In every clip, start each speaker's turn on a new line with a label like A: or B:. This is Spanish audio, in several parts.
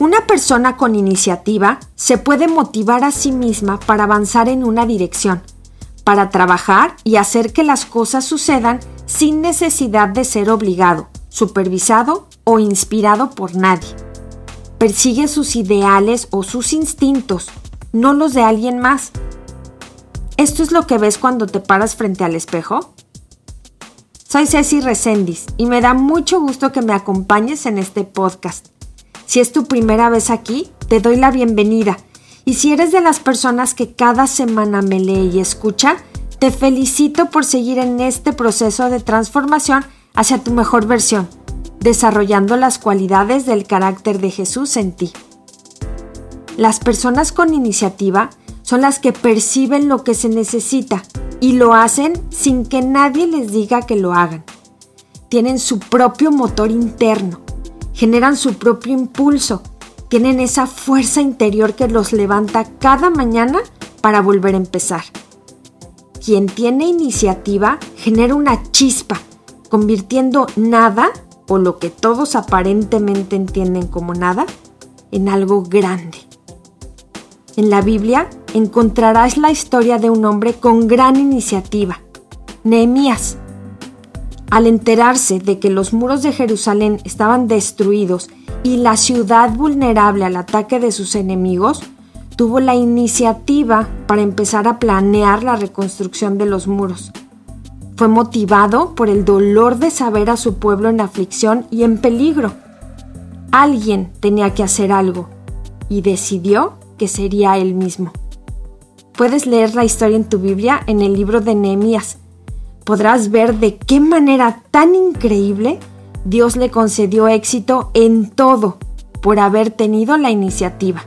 A: Una persona con iniciativa se puede motivar a sí misma para avanzar en una dirección, para trabajar y hacer que las cosas sucedan sin necesidad de ser obligado, supervisado o inspirado por nadie. Persigue sus ideales o sus instintos, no los de alguien más. ¿Esto es lo que ves cuando te paras frente al espejo? Soy Ceci Recendis y me da mucho gusto que me acompañes en este podcast. Si es tu primera vez aquí, te doy la bienvenida. Y si eres de las personas que cada semana me lee y escucha, te felicito por seguir en este proceso de transformación hacia tu mejor versión, desarrollando las cualidades del carácter de Jesús en ti. Las personas con iniciativa son las que perciben lo que se necesita y lo hacen sin que nadie les diga que lo hagan. Tienen su propio motor interno generan su propio impulso, tienen esa fuerza interior que los levanta cada mañana para volver a empezar. Quien tiene iniciativa genera una chispa, convirtiendo nada, o lo que todos aparentemente entienden como nada, en algo grande. En la Biblia encontrarás la historia de un hombre con gran iniciativa, Nehemías, al enterarse de que los muros de Jerusalén estaban destruidos y la ciudad vulnerable al ataque de sus enemigos, tuvo la iniciativa para empezar a planear la reconstrucción de los muros. Fue motivado por el dolor de saber a su pueblo en aflicción y en peligro. Alguien tenía que hacer algo y decidió que sería él mismo. Puedes leer la historia en tu Biblia en el libro de Nehemías podrás ver de qué manera tan increíble Dios le concedió éxito en todo por haber tenido la iniciativa.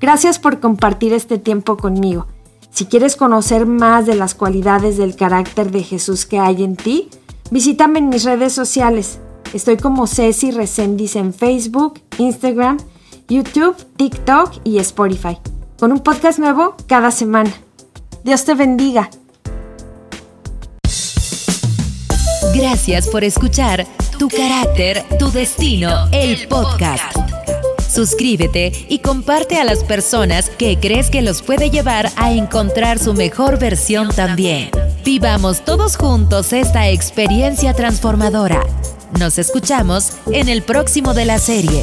A: Gracias por compartir este tiempo conmigo. Si quieres conocer más de las cualidades del carácter de Jesús que hay en ti, visítame en mis redes sociales. Estoy como Ceci Recendis en Facebook, Instagram, YouTube, TikTok y Spotify, con un podcast nuevo cada semana. Dios te bendiga.
B: Gracias por escuchar Tu carácter, tu destino, el podcast. Suscríbete y comparte a las personas que crees que los puede llevar a encontrar su mejor versión también. Vivamos todos juntos esta experiencia transformadora. Nos escuchamos en el próximo de la serie.